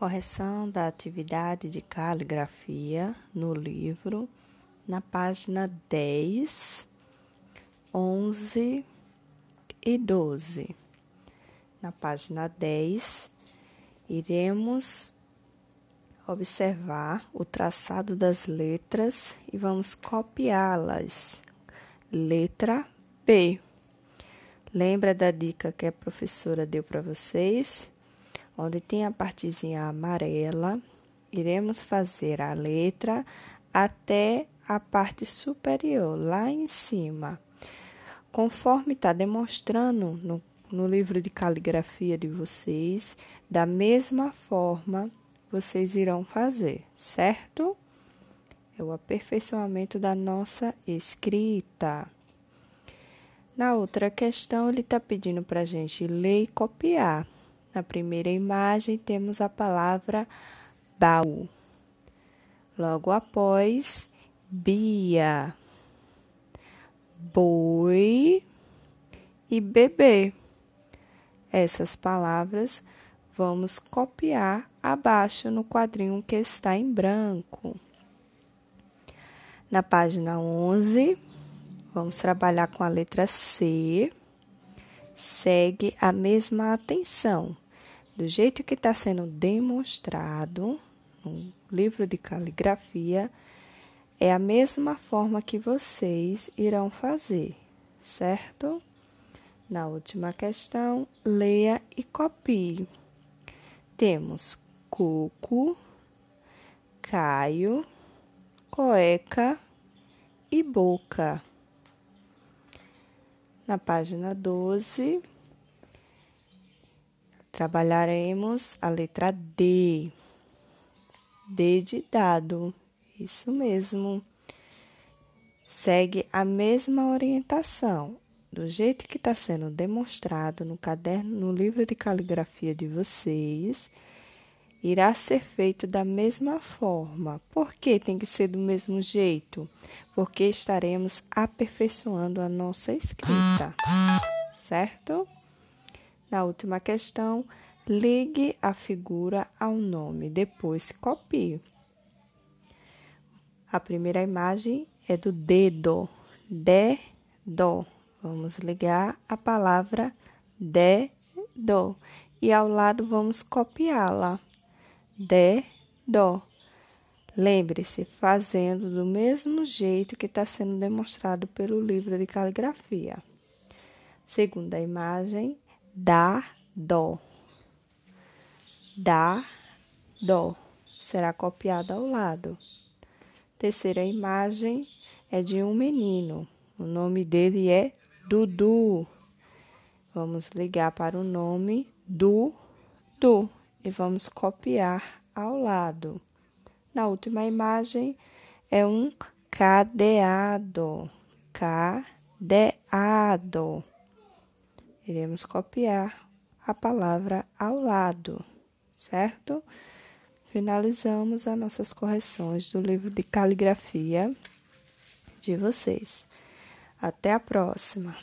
Correção da atividade de caligrafia no livro, na página 10, 11 e 12. Na página 10, iremos observar o traçado das letras e vamos copiá-las. Letra P. Lembra da dica que a professora deu para vocês? Onde tem a partezinha amarela, iremos fazer a letra até a parte superior, lá em cima. Conforme está demonstrando no, no livro de caligrafia de vocês, da mesma forma vocês irão fazer, certo? É o aperfeiçoamento da nossa escrita. Na outra questão, ele está pedindo para a gente ler e copiar. Na primeira imagem, temos a palavra baú. Logo após, Bia, boi e bebê. Essas palavras vamos copiar abaixo no quadrinho que está em branco. Na página 11, vamos trabalhar com a letra C. Segue a mesma atenção do jeito que está sendo demonstrado no livro de caligrafia, é a mesma forma que vocês irão fazer, certo? Na última questão, leia e copie. Temos Cuco, Caio, Cueca e Boca. Na página 12, trabalharemos a letra D. D de dado. Isso mesmo. Segue a mesma orientação, do jeito que está sendo demonstrado no caderno, no livro de caligrafia de vocês. Irá ser feito da mesma forma. Por que tem que ser do mesmo jeito? Porque estaremos aperfeiçoando a nossa escrita, certo? Na última questão, ligue a figura ao nome, depois copie. A primeira imagem é do dedo, dedo. Vamos ligar a palavra dedo e ao lado vamos copiá-la. Dedo. Lembre-se, fazendo do mesmo jeito que está sendo demonstrado pelo livro de caligrafia. Segunda imagem dar dó. Dar dó. Será copiado ao lado. Terceira imagem é de um menino. O nome dele é Dudu. Vamos ligar para o nome do Du e vamos copiar ao lado. Na última imagem é um cadeado. Cadeado iremos copiar a palavra ao lado, certo? Finalizamos as nossas correções do livro de caligrafia de vocês. Até a próxima!